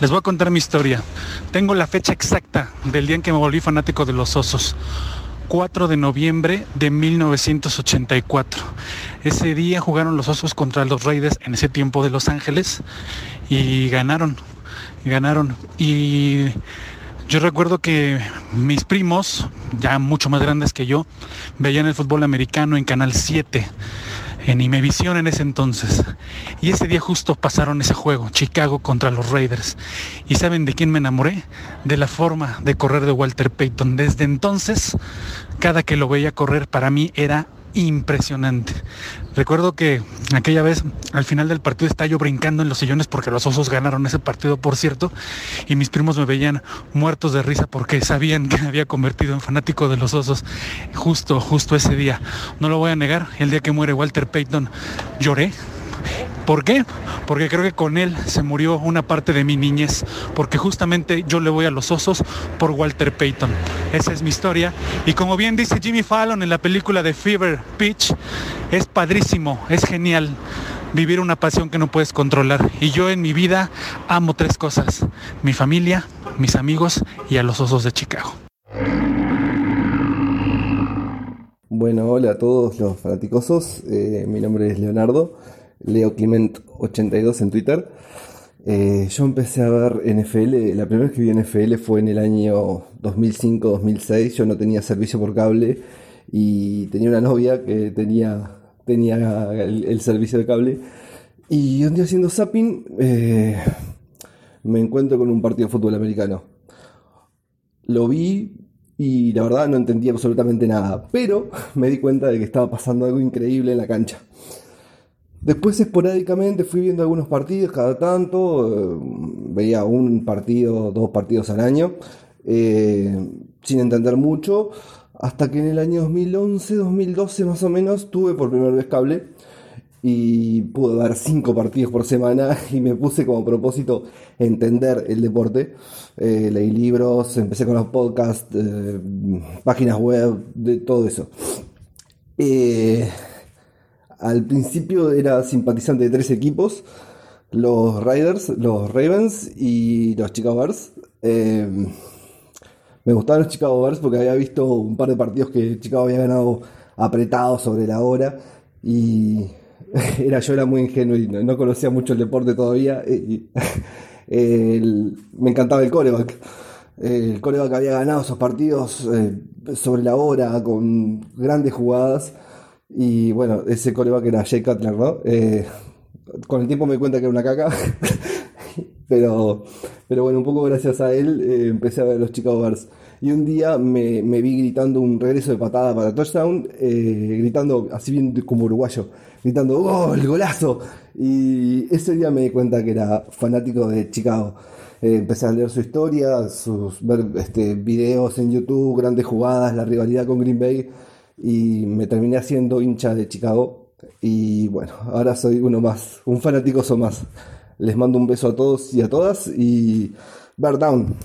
Les voy a contar mi historia. Tengo la fecha exacta del día en que me volví fanático de los Osos. 4 de noviembre de 1984. Ese día jugaron los Osos contra los Raiders en ese tiempo de Los Ángeles y ganaron. Ganaron. Y yo recuerdo que mis primos, ya mucho más grandes que yo, veían el fútbol americano en Canal 7, en Imevisión en ese entonces. Y ese día justo pasaron ese juego, Chicago contra los Raiders. ¿Y saben de quién me enamoré? De la forma de correr de Walter Payton. Desde entonces, cada que lo veía correr para mí era impresionante. Recuerdo que aquella vez al final del partido estaba yo brincando en los sillones porque los osos ganaron ese partido, por cierto, y mis primos me veían muertos de risa porque sabían que me había convertido en fanático de los osos justo, justo ese día. No lo voy a negar, el día que muere Walter Payton lloré, ¿Por qué? Porque creo que con él se murió una parte de mi niñez, porque justamente yo le voy a los osos por Walter Payton. Esa es mi historia. Y como bien dice Jimmy Fallon en la película de Fever Pitch, es padrísimo, es genial vivir una pasión que no puedes controlar. Y yo en mi vida amo tres cosas, mi familia, mis amigos y a los osos de Chicago. Bueno, hola a todos los fanaticosos, eh, mi nombre es Leonardo. Leo Clement82 en Twitter. Eh, yo empecé a ver NFL, la primera vez que vi NFL fue en el año 2005-2006, yo no tenía servicio por cable y tenía una novia que tenía, tenía el, servicio de cable. Y un día haciendo zapping eh, me encuentro con un partido de fútbol americano. Lo vi y la verdad no entendía absolutamente nada, pero me di cuenta de que estaba pasando algo increíble en la cancha. Después esporádicamente fui viendo algunos partidos cada tanto, eh, veía un partido, dos partidos al año, eh, sin entender mucho, hasta que en el año 2011, 2012 más o menos, tuve por primera vez cable y pude ver cinco partidos por semana y me puse como propósito entender el deporte. Eh, leí libros, empecé con los podcasts, páginas web, de todo eso. Al principio era simpatizante de tres equipos, los Riders, los Ravens y los Chicago Bears. Eh, me gustaban los Chicago Bears porque había visto un par de partidos que Chicago había ganado apretado sobre la hora y era yo era muy ingenuo y no, conocía mucho el deporte todavía. me encantaba el coreback. El coreback había ganado esos partidos eh, sobre la hora con grandes jugadas Y bueno, ese coreback era Jay Cutler, ¿no? Eh, con el tiempo me di cuenta que era una caca. pero, pero bueno, un poco gracias a él eh, empecé a ver los Chicago Bears. Y un día me, vi gritando un regreso de patada para touchdown, eh, gritando así bien como uruguayo, gritando ¡Gol! ¡Golazo! Y ese día me di cuenta que era fanático de Chicago. Eh, empecé a leer su historia, sus este, videos en YouTube, grandes jugadas, la rivalidad con Green Bay y me terminé haciendo hincha de Chicago. Y bueno, ahora soy uno más, un fanático más. Les mando un beso a todos y a todas y Bear Down.